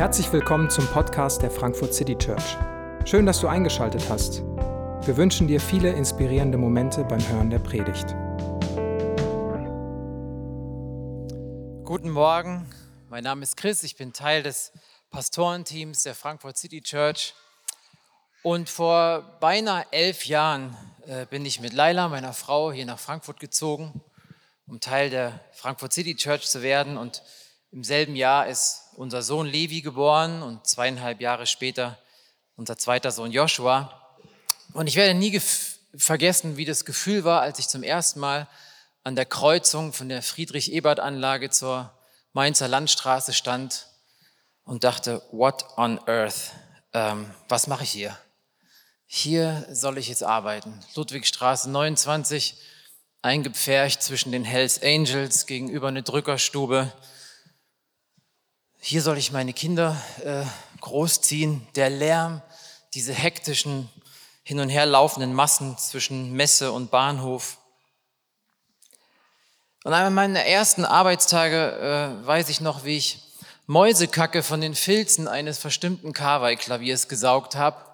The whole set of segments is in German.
Herzlich willkommen zum Podcast der Frankfurt City Church. Schön, dass du eingeschaltet hast. Wir wünschen dir viele inspirierende Momente beim Hören der Predigt. Guten Morgen, mein Name ist Chris, ich bin Teil des Pastorenteams der Frankfurt City Church. Und vor beinahe elf Jahren äh, bin ich mit Laila, meiner Frau, hier nach Frankfurt gezogen, um Teil der Frankfurt City Church zu werden. Und im selben Jahr ist unser Sohn Levi geboren und zweieinhalb Jahre später unser zweiter Sohn Joshua. Und ich werde nie vergessen, wie das Gefühl war, als ich zum ersten Mal an der Kreuzung von der Friedrich-Ebert-Anlage zur Mainzer Landstraße stand und dachte, what on earth? Ähm, was mache ich hier? Hier soll ich jetzt arbeiten. Ludwigstraße 29, eingepfercht zwischen den Hells Angels gegenüber eine Drückerstube hier soll ich meine Kinder äh, großziehen. Der Lärm, diese hektischen, hin und her laufenden Massen zwischen Messe und Bahnhof. Und an meiner ersten Arbeitstage äh, weiß ich noch, wie ich Mäusekacke von den Filzen eines verstimmten Kawai-Klaviers gesaugt habe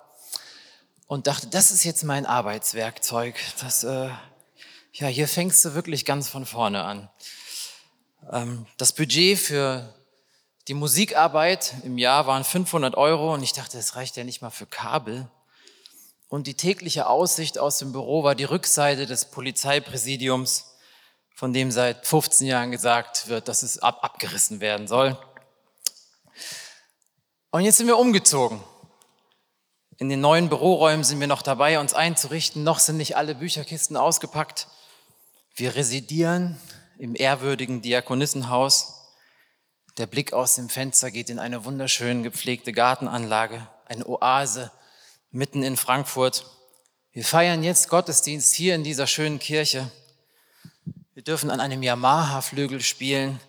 und dachte, das ist jetzt mein Arbeitswerkzeug. Das, äh, ja, hier fängst du wirklich ganz von vorne an. Ähm, das Budget für die Musikarbeit im Jahr waren 500 Euro und ich dachte, das reicht ja nicht mal für Kabel. Und die tägliche Aussicht aus dem Büro war die Rückseite des Polizeipräsidiums, von dem seit 15 Jahren gesagt wird, dass es ab abgerissen werden soll. Und jetzt sind wir umgezogen. In den neuen Büroräumen sind wir noch dabei, uns einzurichten. Noch sind nicht alle Bücherkisten ausgepackt. Wir residieren im ehrwürdigen Diakonissenhaus. Der Blick aus dem Fenster geht in eine wunderschön gepflegte Gartenanlage, eine Oase mitten in Frankfurt. Wir feiern jetzt Gottesdienst hier in dieser schönen Kirche. Wir dürfen an einem Yamaha-Flügel spielen.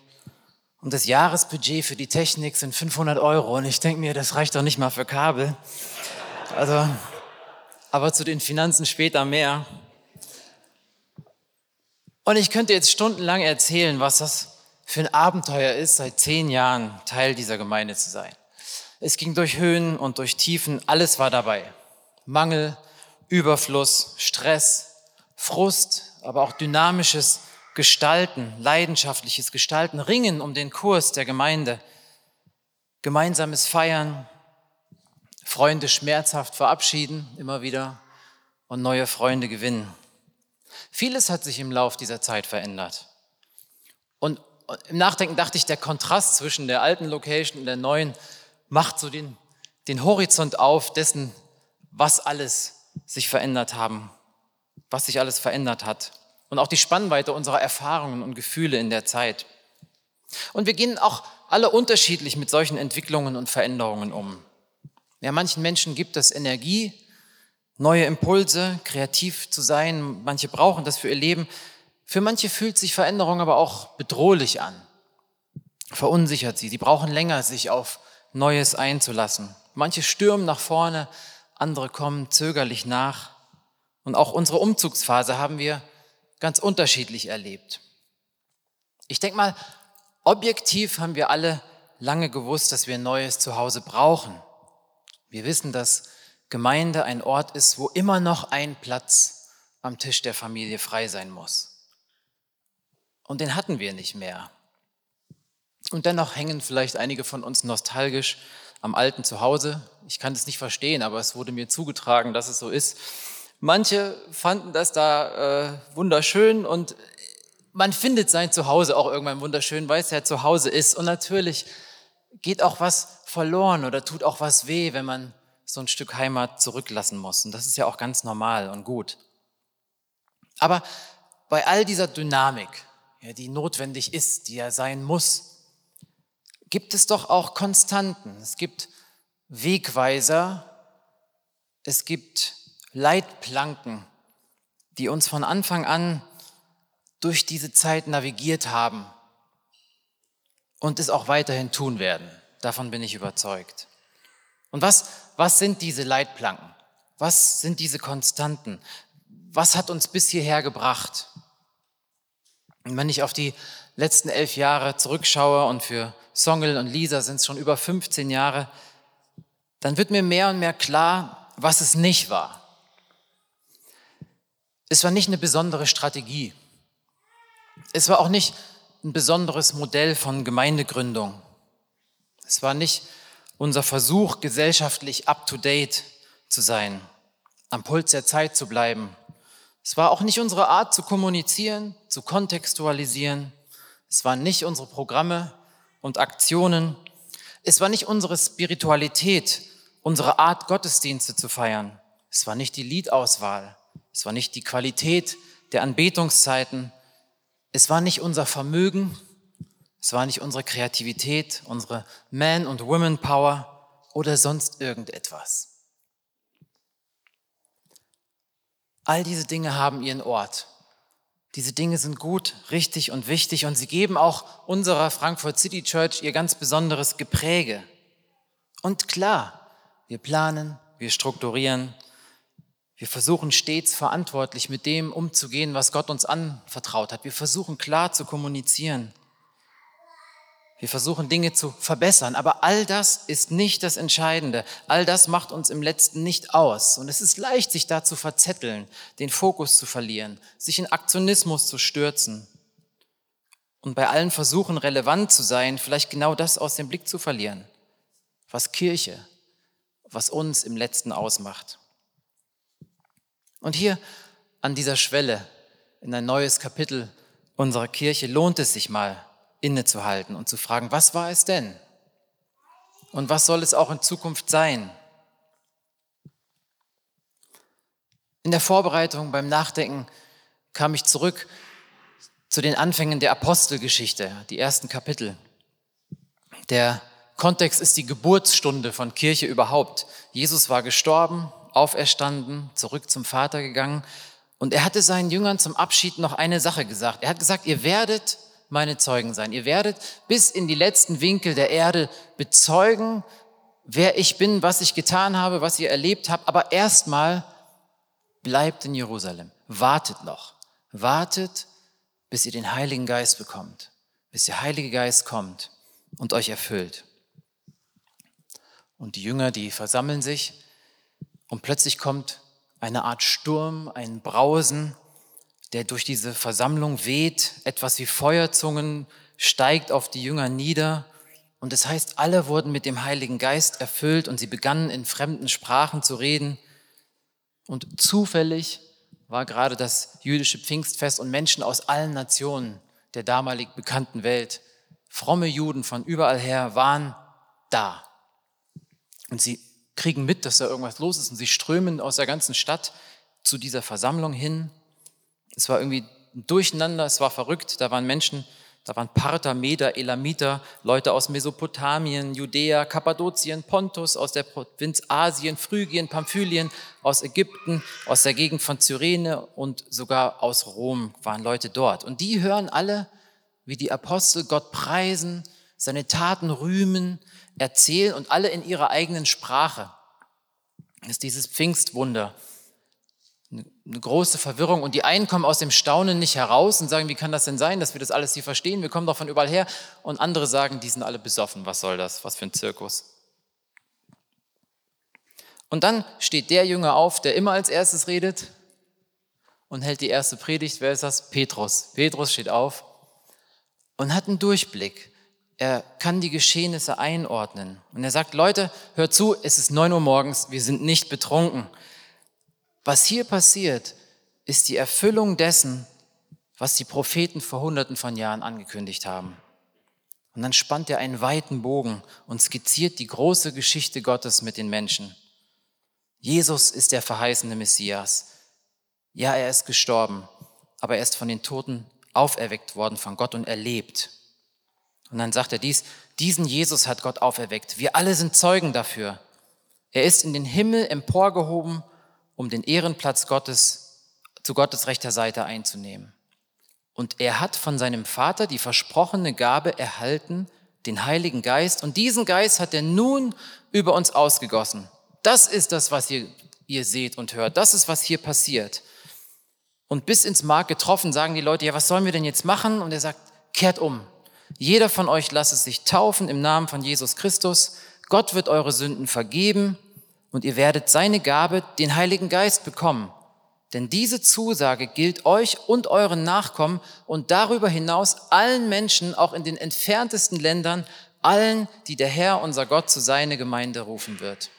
Und das Jahresbudget für die Technik sind 500 Euro. Und ich denke mir, das reicht doch nicht mal für Kabel. Also, aber zu den Finanzen später mehr. Und ich könnte jetzt stundenlang erzählen, was das für ein Abenteuer ist, seit zehn Jahren Teil dieser Gemeinde zu sein. Es ging durch Höhen und durch Tiefen, alles war dabei. Mangel, Überfluss, Stress, Frust, aber auch dynamisches Gestalten, leidenschaftliches Gestalten, Ringen um den Kurs der Gemeinde, gemeinsames Feiern, Freunde schmerzhaft verabschieden, immer wieder und neue Freunde gewinnen. Vieles hat sich im Lauf dieser Zeit verändert. Und im Nachdenken dachte ich, der Kontrast zwischen der alten Location und der neuen macht so den, den Horizont auf dessen, was alles sich verändert haben, was sich alles verändert hat. Und auch die Spannweite unserer Erfahrungen und Gefühle in der Zeit. Und wir gehen auch alle unterschiedlich mit solchen Entwicklungen und Veränderungen um. Ja, manchen Menschen gibt es Energie, neue Impulse, kreativ zu sein. Manche brauchen das für ihr Leben. Für manche fühlt sich Veränderung aber auch bedrohlich an, verunsichert sie. Sie brauchen länger, sich auf Neues einzulassen. Manche stürmen nach vorne, andere kommen zögerlich nach. Und auch unsere Umzugsphase haben wir ganz unterschiedlich erlebt. Ich denke mal, objektiv haben wir alle lange gewusst, dass wir ein neues Zuhause brauchen. Wir wissen, dass Gemeinde ein Ort ist, wo immer noch ein Platz am Tisch der Familie frei sein muss. Und den hatten wir nicht mehr. Und dennoch hängen vielleicht einige von uns nostalgisch am alten Zuhause. Ich kann das nicht verstehen, aber es wurde mir zugetragen, dass es so ist. Manche fanden das da äh, wunderschön und man findet sein Zuhause auch irgendwann wunderschön, weil es ja Zuhause ist. Und natürlich geht auch was verloren oder tut auch was weh, wenn man so ein Stück Heimat zurücklassen muss. Und das ist ja auch ganz normal und gut. Aber bei all dieser Dynamik, ja, die notwendig ist, die er sein muss, gibt es doch auch Konstanten. Es gibt Wegweiser, es gibt Leitplanken, die uns von Anfang an durch diese Zeit navigiert haben und es auch weiterhin tun werden. Davon bin ich überzeugt. Und was, was sind diese Leitplanken? Was sind diese Konstanten? Was hat uns bis hierher gebracht? Und wenn ich auf die letzten elf Jahre zurückschaue und für Songel und Lisa sind es schon über 15 Jahre, dann wird mir mehr und mehr klar, was es nicht war. Es war nicht eine besondere Strategie. Es war auch nicht ein besonderes Modell von Gemeindegründung. Es war nicht unser Versuch, gesellschaftlich up-to-date zu sein, am Puls der Zeit zu bleiben. Es war auch nicht unsere Art zu kommunizieren, zu kontextualisieren. Es waren nicht unsere Programme und Aktionen. Es war nicht unsere Spiritualität, unsere Art, Gottesdienste zu feiern. Es war nicht die Liedauswahl. Es war nicht die Qualität der Anbetungszeiten. Es war nicht unser Vermögen. Es war nicht unsere Kreativität, unsere Man- und Women-Power oder sonst irgendetwas. All diese Dinge haben ihren Ort. Diese Dinge sind gut, richtig und wichtig und sie geben auch unserer Frankfurt City Church ihr ganz besonderes Gepräge. Und klar, wir planen, wir strukturieren, wir versuchen stets verantwortlich mit dem umzugehen, was Gott uns anvertraut hat. Wir versuchen klar zu kommunizieren. Wir versuchen Dinge zu verbessern, aber all das ist nicht das Entscheidende. All das macht uns im letzten nicht aus. Und es ist leicht, sich da zu verzetteln, den Fokus zu verlieren, sich in Aktionismus zu stürzen und bei allen Versuchen relevant zu sein, vielleicht genau das aus dem Blick zu verlieren, was Kirche, was uns im letzten ausmacht. Und hier an dieser Schwelle in ein neues Kapitel unserer Kirche lohnt es sich mal, innezuhalten und zu fragen, was war es denn? Und was soll es auch in Zukunft sein? In der Vorbereitung beim Nachdenken kam ich zurück zu den Anfängen der Apostelgeschichte, die ersten Kapitel. Der Kontext ist die Geburtsstunde von Kirche überhaupt. Jesus war gestorben, auferstanden, zurück zum Vater gegangen und er hatte seinen Jüngern zum Abschied noch eine Sache gesagt. Er hat gesagt, ihr werdet meine Zeugen sein. Ihr werdet bis in die letzten Winkel der Erde bezeugen, wer ich bin, was ich getan habe, was ihr erlebt habt. Aber erstmal bleibt in Jerusalem. Wartet noch. Wartet, bis ihr den Heiligen Geist bekommt. Bis der Heilige Geist kommt und euch erfüllt. Und die Jünger, die versammeln sich und plötzlich kommt eine Art Sturm, ein Brausen der durch diese Versammlung weht, etwas wie Feuerzungen steigt auf die Jünger nieder. Und es heißt, alle wurden mit dem Heiligen Geist erfüllt und sie begannen in fremden Sprachen zu reden. Und zufällig war gerade das jüdische Pfingstfest und Menschen aus allen Nationen der damalig bekannten Welt, fromme Juden von überall her, waren da. Und sie kriegen mit, dass da irgendwas los ist und sie strömen aus der ganzen Stadt zu dieser Versammlung hin es war irgendwie ein Durcheinander, es war verrückt. Da waren Menschen, da waren Parther, Meder, Elamiter, Leute aus Mesopotamien, Judäa, Kappadokien, Pontus, aus der Provinz Asien, Phrygien, Pamphylien, aus Ägypten, aus der Gegend von Cyrene und sogar aus Rom waren Leute dort. Und die hören alle, wie die Apostel Gott preisen, seine Taten rühmen, erzählen und alle in ihrer eigenen Sprache. Das ist dieses Pfingstwunder, eine große Verwirrung und die einen kommen aus dem Staunen nicht heraus und sagen, wie kann das denn sein, dass wir das alles hier verstehen? Wir kommen doch von überall her. Und andere sagen, die sind alle besoffen. Was soll das? Was für ein Zirkus? Und dann steht der Jünger auf, der immer als erstes redet und hält die erste Predigt. Wer ist das? Petrus. Petrus steht auf und hat einen Durchblick. Er kann die Geschehnisse einordnen. Und er sagt, Leute, hört zu, es ist neun Uhr morgens, wir sind nicht betrunken. Was hier passiert, ist die Erfüllung dessen, was die Propheten vor hunderten von Jahren angekündigt haben. Und dann spannt er einen weiten Bogen und skizziert die große Geschichte Gottes mit den Menschen. Jesus ist der verheißene Messias. Ja, er ist gestorben, aber er ist von den Toten auferweckt worden von Gott und erlebt. Und dann sagt er dies, diesen Jesus hat Gott auferweckt. Wir alle sind Zeugen dafür. Er ist in den Himmel emporgehoben um den Ehrenplatz Gottes zu Gottes rechter Seite einzunehmen. Und er hat von seinem Vater die versprochene Gabe erhalten, den Heiligen Geist. Und diesen Geist hat er nun über uns ausgegossen. Das ist das, was ihr, ihr seht und hört. Das ist, was hier passiert. Und bis ins Mark getroffen sagen die Leute, ja, was sollen wir denn jetzt machen? Und er sagt, kehrt um. Jeder von euch lasse sich taufen im Namen von Jesus Christus. Gott wird eure Sünden vergeben und ihr werdet seine Gabe, den Heiligen Geist, bekommen. Denn diese Zusage gilt euch und euren Nachkommen und darüber hinaus allen Menschen, auch in den entferntesten Ländern, allen, die der Herr, unser Gott, zu seine Gemeinde rufen wird.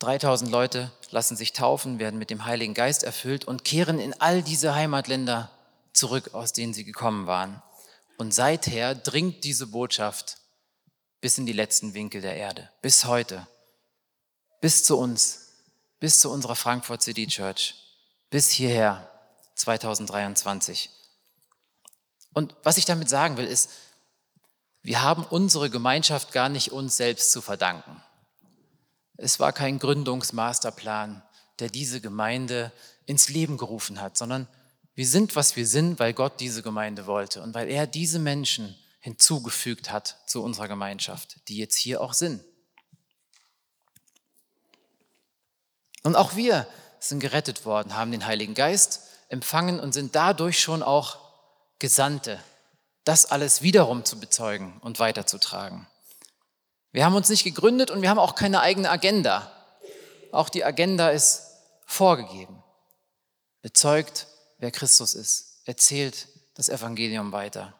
3000 Leute lassen sich taufen, werden mit dem Heiligen Geist erfüllt und kehren in all diese Heimatländer zurück, aus denen sie gekommen waren. Und seither dringt diese Botschaft bis in die letzten Winkel der Erde, bis heute, bis zu uns, bis zu unserer Frankfurt City Church, bis hierher 2023. Und was ich damit sagen will, ist, wir haben unsere Gemeinschaft gar nicht uns selbst zu verdanken. Es war kein Gründungsmasterplan, der diese Gemeinde ins Leben gerufen hat, sondern wir sind, was wir sind, weil Gott diese Gemeinde wollte und weil er diese Menschen hinzugefügt hat zu unserer Gemeinschaft, die jetzt hier auch sind. Und auch wir sind gerettet worden, haben den Heiligen Geist empfangen und sind dadurch schon auch Gesandte, das alles wiederum zu bezeugen und weiterzutragen. Wir haben uns nicht gegründet und wir haben auch keine eigene Agenda. Auch die Agenda ist vorgegeben. Bezeugt, wer Christus ist. Erzählt das Evangelium weiter.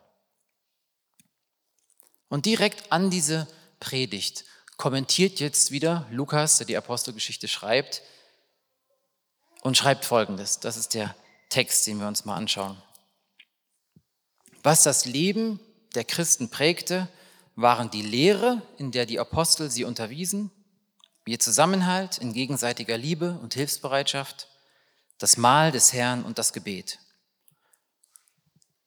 Und direkt an diese Predigt kommentiert jetzt wieder Lukas, der die Apostelgeschichte schreibt, und schreibt Folgendes. Das ist der Text, den wir uns mal anschauen. Was das Leben der Christen prägte, waren die Lehre, in der die Apostel sie unterwiesen, ihr Zusammenhalt in gegenseitiger Liebe und Hilfsbereitschaft, das Mahl des Herrn und das Gebet.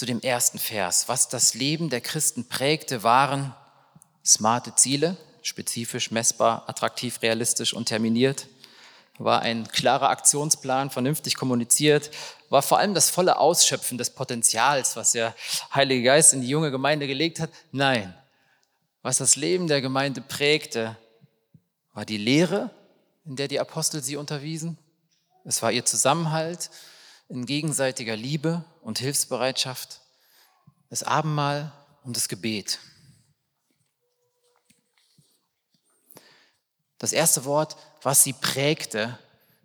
zu dem ersten Vers. Was das Leben der Christen prägte, waren smarte Ziele, spezifisch, messbar, attraktiv, realistisch und terminiert, war ein klarer Aktionsplan, vernünftig kommuniziert, war vor allem das volle Ausschöpfen des Potenzials, was der Heilige Geist in die junge Gemeinde gelegt hat. Nein, was das Leben der Gemeinde prägte, war die Lehre, in der die Apostel sie unterwiesen. Es war ihr Zusammenhalt in gegenseitiger Liebe und Hilfsbereitschaft, das Abendmahl und das Gebet. Das erste Wort, was sie prägte,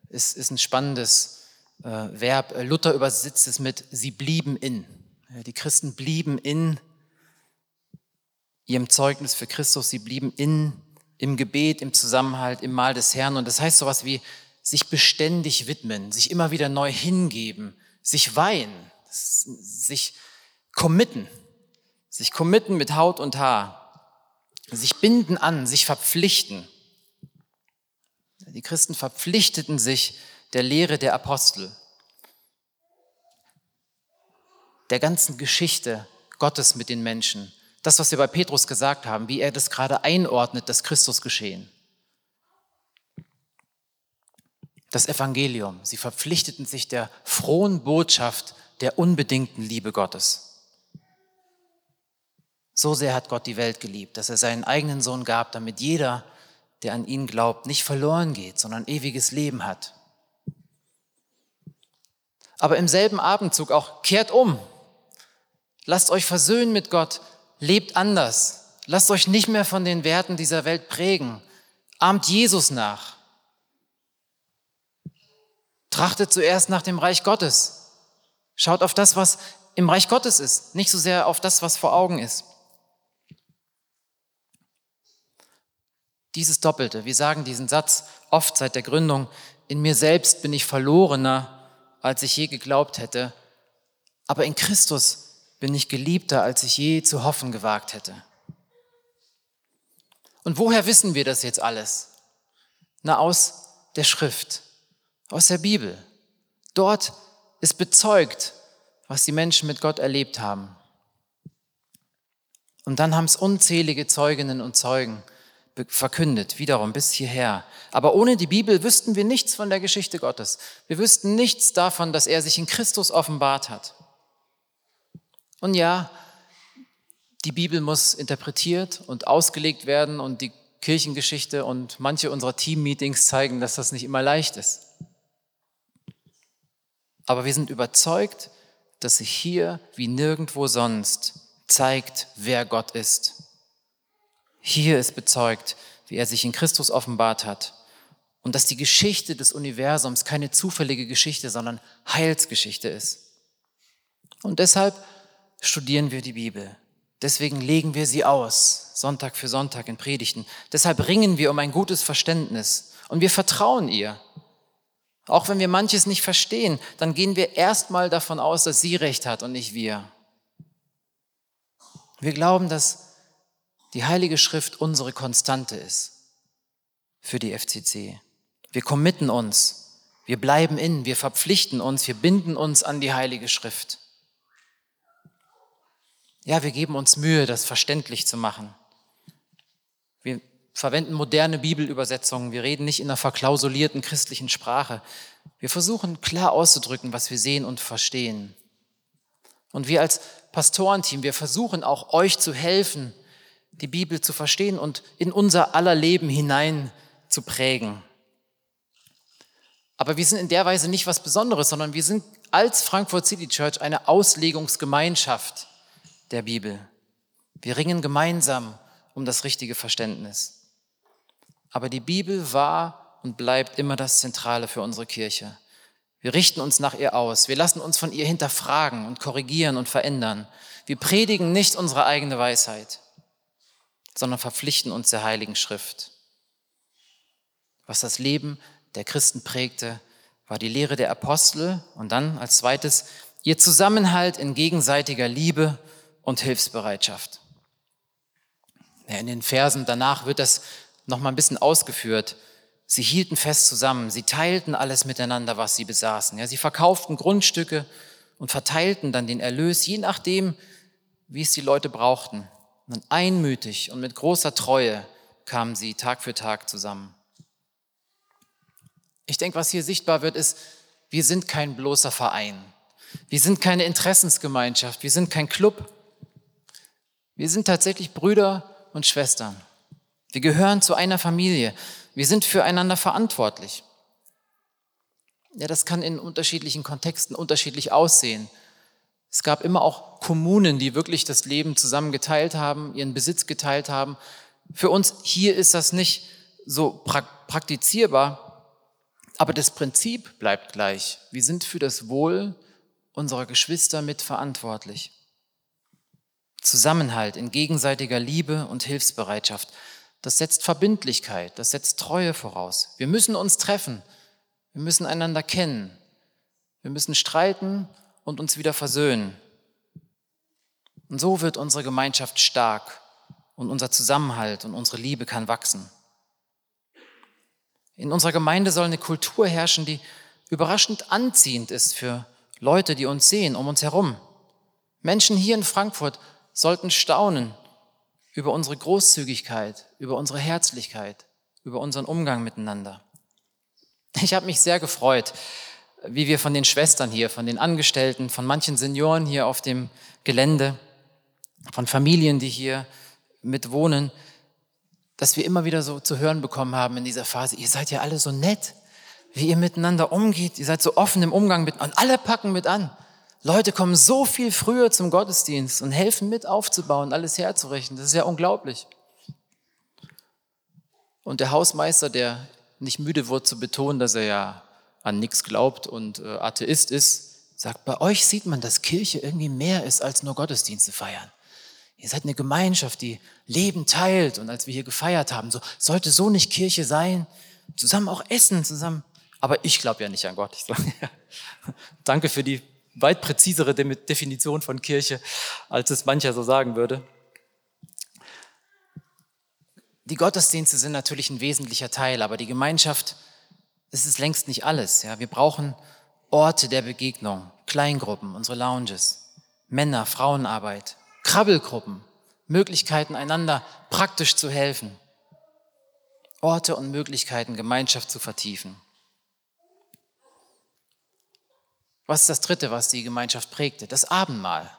ist, ist ein spannendes äh, Verb. Luther übersetzt es mit, sie blieben in. Die Christen blieben in ihrem Zeugnis für Christus. Sie blieben in, im Gebet, im Zusammenhalt, im Mahl des Herrn. Und das heißt sowas wie sich beständig widmen, sich immer wieder neu hingeben, sich weihen, sich committen, sich committen mit Haut und Haar, sich binden an, sich verpflichten. Die Christen verpflichteten sich der Lehre der Apostel, der ganzen Geschichte Gottes mit den Menschen, das, was wir bei Petrus gesagt haben, wie er das gerade einordnet, das Christusgeschehen. Das Evangelium. Sie verpflichteten sich der frohen Botschaft der unbedingten Liebe Gottes. So sehr hat Gott die Welt geliebt, dass er seinen eigenen Sohn gab, damit jeder, der an ihn glaubt, nicht verloren geht, sondern ewiges Leben hat. Aber im selben Abendzug auch kehrt um. Lasst euch versöhnen mit Gott, lebt anders. Lasst euch nicht mehr von den Werten dieser Welt prägen. Ahmt Jesus nach. Trachtet zuerst nach dem Reich Gottes. Schaut auf das, was im Reich Gottes ist, nicht so sehr auf das, was vor Augen ist. Dieses Doppelte, wir sagen diesen Satz oft seit der Gründung, in mir selbst bin ich verlorener, als ich je geglaubt hätte, aber in Christus bin ich geliebter, als ich je zu hoffen gewagt hätte. Und woher wissen wir das jetzt alles? Na, aus der Schrift, aus der Bibel. Dort ist bezeugt, was die Menschen mit Gott erlebt haben. Und dann haben es unzählige Zeuginnen und Zeugen verkündet, wiederum bis hierher. Aber ohne die Bibel wüssten wir nichts von der Geschichte Gottes. Wir wüssten nichts davon, dass er sich in Christus offenbart hat. Und ja, die Bibel muss interpretiert und ausgelegt werden und die Kirchengeschichte und manche unserer Team-Meetings zeigen, dass das nicht immer leicht ist. Aber wir sind überzeugt, dass sich hier wie nirgendwo sonst zeigt, wer Gott ist. Hier ist bezeugt, wie er sich in Christus offenbart hat und dass die Geschichte des Universums keine zufällige Geschichte, sondern Heilsgeschichte ist. Und deshalb studieren wir die Bibel. Deswegen legen wir sie aus, Sonntag für Sonntag in Predigten. Deshalb ringen wir um ein gutes Verständnis und wir vertrauen ihr. Auch wenn wir manches nicht verstehen, dann gehen wir erstmal davon aus, dass sie recht hat und nicht wir. Wir glauben, dass die Heilige Schrift unsere Konstante ist für die FCC. Wir committen uns, wir bleiben in, wir verpflichten uns, wir binden uns an die Heilige Schrift. Ja, wir geben uns Mühe, das verständlich zu machen. Verwenden moderne Bibelübersetzungen, wir reden nicht in einer verklausulierten christlichen Sprache. Wir versuchen klar auszudrücken, was wir sehen und verstehen. Und wir als Pastorenteam, wir versuchen auch euch zu helfen, die Bibel zu verstehen und in unser aller Leben hinein zu prägen. Aber wir sind in der Weise nicht was Besonderes, sondern wir sind als Frankfurt City Church eine Auslegungsgemeinschaft der Bibel. Wir ringen gemeinsam um das richtige Verständnis. Aber die Bibel war und bleibt immer das Zentrale für unsere Kirche. Wir richten uns nach ihr aus. Wir lassen uns von ihr hinterfragen und korrigieren und verändern. Wir predigen nicht unsere eigene Weisheit sondern verpflichten uns der Heiligen Schrift. Was das Leben der Christen prägte, war die Lehre der Apostel und dann als zweites ihr Zusammenhalt in gegenseitiger Liebe und Hilfsbereitschaft. in den Versen danach wird das noch mal ein bisschen ausgeführt. Sie hielten fest zusammen, sie teilten alles miteinander, was sie besaßen. Ja, sie verkauften Grundstücke und verteilten dann den Erlös, je nachdem, wie es die Leute brauchten. Und einmütig und mit großer Treue kamen sie Tag für Tag zusammen. Ich denke, was hier sichtbar wird, ist, wir sind kein bloßer Verein. Wir sind keine Interessensgemeinschaft. Wir sind kein Club. Wir sind tatsächlich Brüder und Schwestern. Wir gehören zu einer Familie. Wir sind füreinander verantwortlich. Ja, das kann in unterschiedlichen Kontexten unterschiedlich aussehen. Es gab immer auch Kommunen, die wirklich das Leben zusammen geteilt haben, ihren Besitz geteilt haben. Für uns hier ist das nicht so praktizierbar, aber das Prinzip bleibt gleich. Wir sind für das Wohl unserer Geschwister mitverantwortlich. Zusammenhalt in gegenseitiger Liebe und Hilfsbereitschaft, das setzt Verbindlichkeit, das setzt Treue voraus. Wir müssen uns treffen, wir müssen einander kennen, wir müssen streiten und uns wieder versöhnen. Und so wird unsere Gemeinschaft stark und unser Zusammenhalt und unsere Liebe kann wachsen. In unserer Gemeinde soll eine Kultur herrschen, die überraschend anziehend ist für Leute, die uns sehen, um uns herum. Menschen hier in Frankfurt sollten staunen über unsere Großzügigkeit, über unsere Herzlichkeit, über unseren Umgang miteinander. Ich habe mich sehr gefreut, wie wir von den Schwestern hier, von den Angestellten, von manchen Senioren hier auf dem Gelände, von Familien, die hier mitwohnen, dass wir immer wieder so zu hören bekommen haben in dieser Phase, ihr seid ja alle so nett, wie ihr miteinander umgeht, ihr seid so offen im Umgang mit, und alle packen mit an. Leute kommen so viel früher zum Gottesdienst und helfen mit aufzubauen, alles herzurichten. Das ist ja unglaublich. Und der Hausmeister, der nicht müde wird zu betonen, dass er ja an nichts glaubt und äh, Atheist ist, sagt, bei euch sieht man, dass Kirche irgendwie mehr ist als nur Gottesdienste feiern. Ihr seid eine Gemeinschaft, die Leben teilt. Und als wir hier gefeiert haben, so sollte so nicht Kirche sein. Zusammen auch essen, zusammen. Aber ich glaube ja nicht an Gott. Ich sage, ja. Danke für die weit präzisere Definition von Kirche, als es mancher so sagen würde. Die Gottesdienste sind natürlich ein wesentlicher Teil, aber die Gemeinschaft, das ist längst nicht alles. Ja, wir brauchen Orte der Begegnung, Kleingruppen, unsere Lounges, Männer, Frauenarbeit, Krabbelgruppen, Möglichkeiten, einander praktisch zu helfen. Orte und Möglichkeiten, Gemeinschaft zu vertiefen. Was ist das Dritte, was die Gemeinschaft prägte? Das Abendmahl.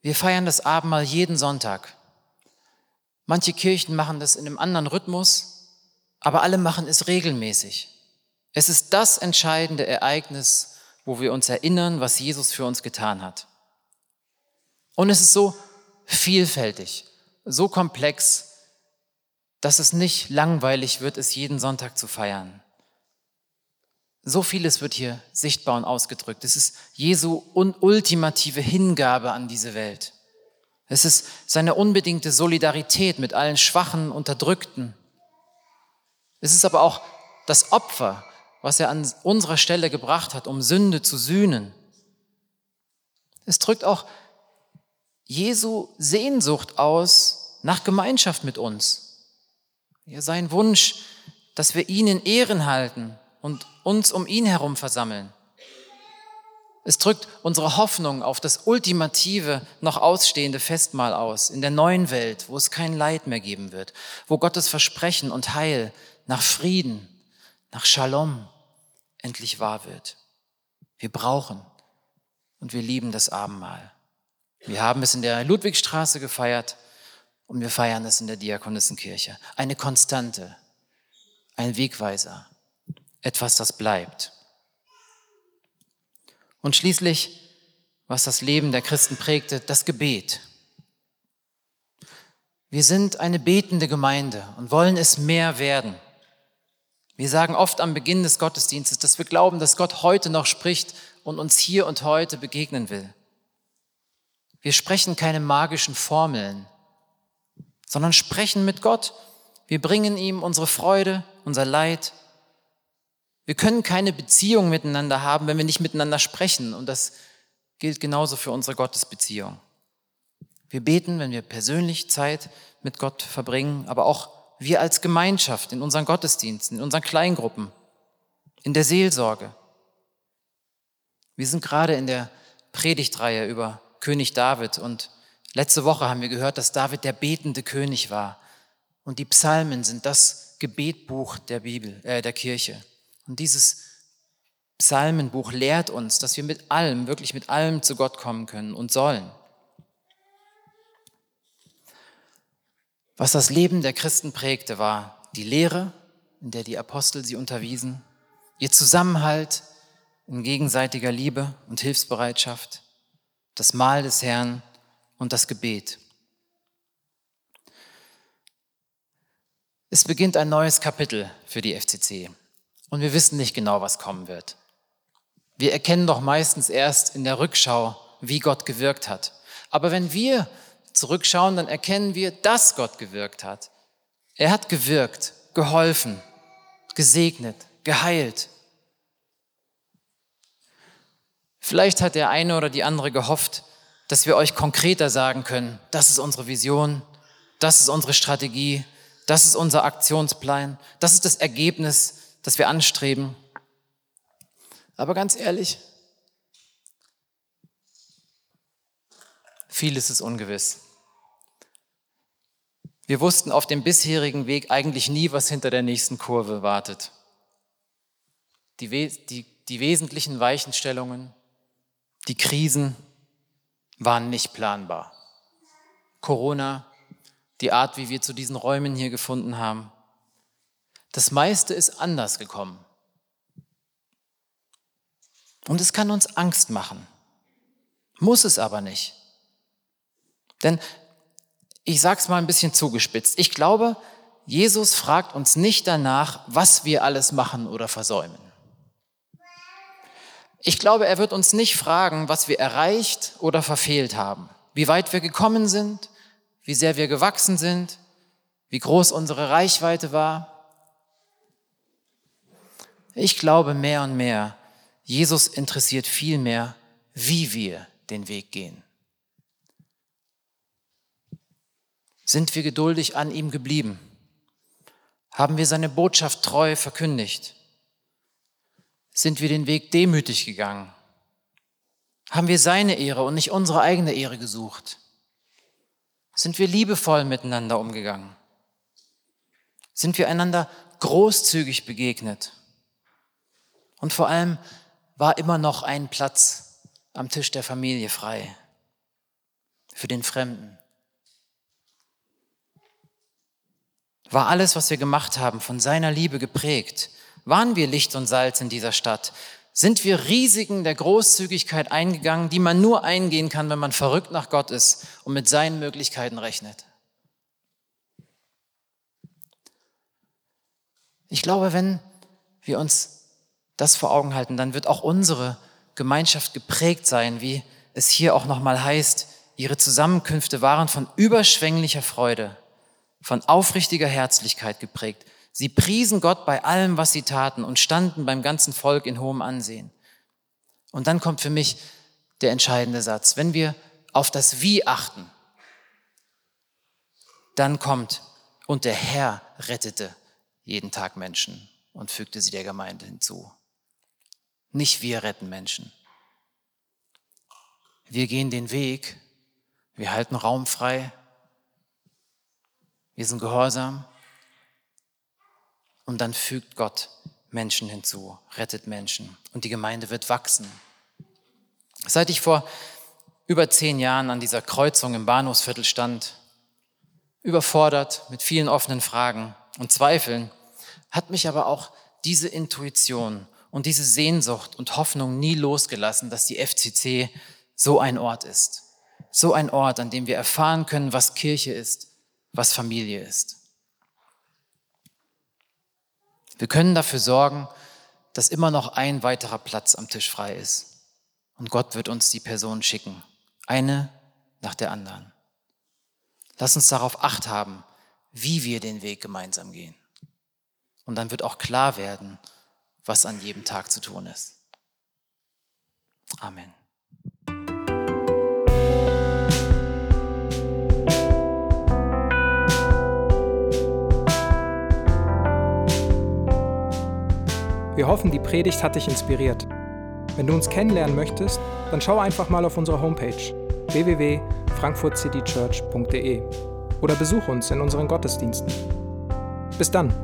Wir feiern das Abendmahl jeden Sonntag. Manche Kirchen machen das in einem anderen Rhythmus, aber alle machen es regelmäßig. Es ist das entscheidende Ereignis, wo wir uns erinnern, was Jesus für uns getan hat. Und es ist so vielfältig, so komplex, dass es nicht langweilig wird, es jeden Sonntag zu feiern. So vieles wird hier sichtbar und ausgedrückt. Es ist Jesu ultimative Hingabe an diese Welt. Es ist seine unbedingte Solidarität mit allen Schwachen, Unterdrückten. Es ist aber auch das Opfer, was er an unserer Stelle gebracht hat, um Sünde zu sühnen. Es drückt auch Jesu Sehnsucht aus nach Gemeinschaft mit uns. Ja, sein Wunsch, dass wir ihn in Ehren halten und uns um ihn herum versammeln. Es drückt unsere Hoffnung auf das ultimative, noch ausstehende Festmahl aus, in der neuen Welt, wo es kein Leid mehr geben wird, wo Gottes Versprechen und Heil nach Frieden, nach Shalom endlich wahr wird. Wir brauchen und wir lieben das Abendmahl. Wir haben es in der Ludwigstraße gefeiert und wir feiern es in der Diakonissenkirche. Eine Konstante, ein Wegweiser, etwas, das bleibt. Und schließlich, was das Leben der Christen prägte, das Gebet. Wir sind eine betende Gemeinde und wollen es mehr werden. Wir sagen oft am Beginn des Gottesdienstes, dass wir glauben, dass Gott heute noch spricht und uns hier und heute begegnen will. Wir sprechen keine magischen Formeln, sondern sprechen mit Gott. Wir bringen ihm unsere Freude, unser Leid, wir können keine Beziehung miteinander haben, wenn wir nicht miteinander sprechen. Und das gilt genauso für unsere Gottesbeziehung. Wir beten, wenn wir persönlich Zeit mit Gott verbringen, aber auch wir als Gemeinschaft in unseren Gottesdiensten, in unseren Kleingruppen, in der Seelsorge. Wir sind gerade in der Predigtreihe über König David und letzte Woche haben wir gehört, dass David der betende König war. Und die Psalmen sind das Gebetbuch der Bibel, äh, der Kirche. Und dieses Psalmenbuch lehrt uns, dass wir mit allem, wirklich mit allem zu Gott kommen können und sollen. Was das Leben der Christen prägte, war die Lehre, in der die Apostel sie unterwiesen, ihr Zusammenhalt in gegenseitiger Liebe und Hilfsbereitschaft, das Mahl des Herrn und das Gebet. Es beginnt ein neues Kapitel für die FCC. Und wir wissen nicht genau, was kommen wird. Wir erkennen doch meistens erst in der Rückschau, wie Gott gewirkt hat. Aber wenn wir zurückschauen, dann erkennen wir, dass Gott gewirkt hat. Er hat gewirkt, geholfen, gesegnet, geheilt. Vielleicht hat der eine oder die andere gehofft, dass wir euch konkreter sagen können, das ist unsere Vision, das ist unsere Strategie, das ist unser Aktionsplan, das ist das Ergebnis das wir anstreben. Aber ganz ehrlich, vieles ist ungewiss. Wir wussten auf dem bisherigen Weg eigentlich nie, was hinter der nächsten Kurve wartet. Die, die, die wesentlichen Weichenstellungen, die Krisen waren nicht planbar. Corona, die Art, wie wir zu diesen Räumen hier gefunden haben, das meiste ist anders gekommen. Und es kann uns Angst machen. Muss es aber nicht. Denn ich sage es mal ein bisschen zugespitzt. Ich glaube, Jesus fragt uns nicht danach, was wir alles machen oder versäumen. Ich glaube, er wird uns nicht fragen, was wir erreicht oder verfehlt haben, wie weit wir gekommen sind, wie sehr wir gewachsen sind, wie groß unsere Reichweite war. Ich glaube mehr und mehr, Jesus interessiert viel mehr, wie wir den Weg gehen. Sind wir geduldig an ihm geblieben? Haben wir seine Botschaft treu verkündigt? Sind wir den Weg demütig gegangen? Haben wir seine Ehre und nicht unsere eigene Ehre gesucht? Sind wir liebevoll miteinander umgegangen? Sind wir einander großzügig begegnet? Und vor allem war immer noch ein Platz am Tisch der Familie frei für den Fremden. War alles, was wir gemacht haben, von seiner Liebe geprägt? Waren wir Licht und Salz in dieser Stadt? Sind wir Risiken der Großzügigkeit eingegangen, die man nur eingehen kann, wenn man verrückt nach Gott ist und mit seinen Möglichkeiten rechnet? Ich glaube, wenn wir uns das vor Augen halten, dann wird auch unsere Gemeinschaft geprägt sein, wie es hier auch nochmal heißt, ihre Zusammenkünfte waren von überschwänglicher Freude von aufrichtiger Herzlichkeit geprägt. Sie priesen Gott bei allem, was sie taten und standen beim ganzen Volk in hohem Ansehen. Und dann kommt für mich der entscheidende Satz. Wenn wir auf das Wie achten, dann kommt, und der Herr rettete jeden Tag Menschen und fügte sie der Gemeinde hinzu. Nicht wir retten Menschen. Wir gehen den Weg, wir halten Raum frei, wir sind gehorsam und dann fügt Gott Menschen hinzu, rettet Menschen und die Gemeinde wird wachsen. Seit ich vor über zehn Jahren an dieser Kreuzung im Bahnhofsviertel stand, überfordert mit vielen offenen Fragen und Zweifeln, hat mich aber auch diese Intuition und diese Sehnsucht und Hoffnung nie losgelassen, dass die FCC so ein Ort ist. So ein Ort, an dem wir erfahren können, was Kirche ist, was Familie ist. Wir können dafür sorgen, dass immer noch ein weiterer Platz am Tisch frei ist. Und Gott wird uns die Person schicken, eine nach der anderen. Lass uns darauf acht haben, wie wir den Weg gemeinsam gehen. Und dann wird auch klar werden, was an jedem Tag zu tun ist. Amen. Wir hoffen, die Predigt hat dich inspiriert. Wenn du uns kennenlernen möchtest, dann schau einfach mal auf unsere Homepage www.frankfurtcitychurch.de oder besuch uns in unseren Gottesdiensten. Bis dann!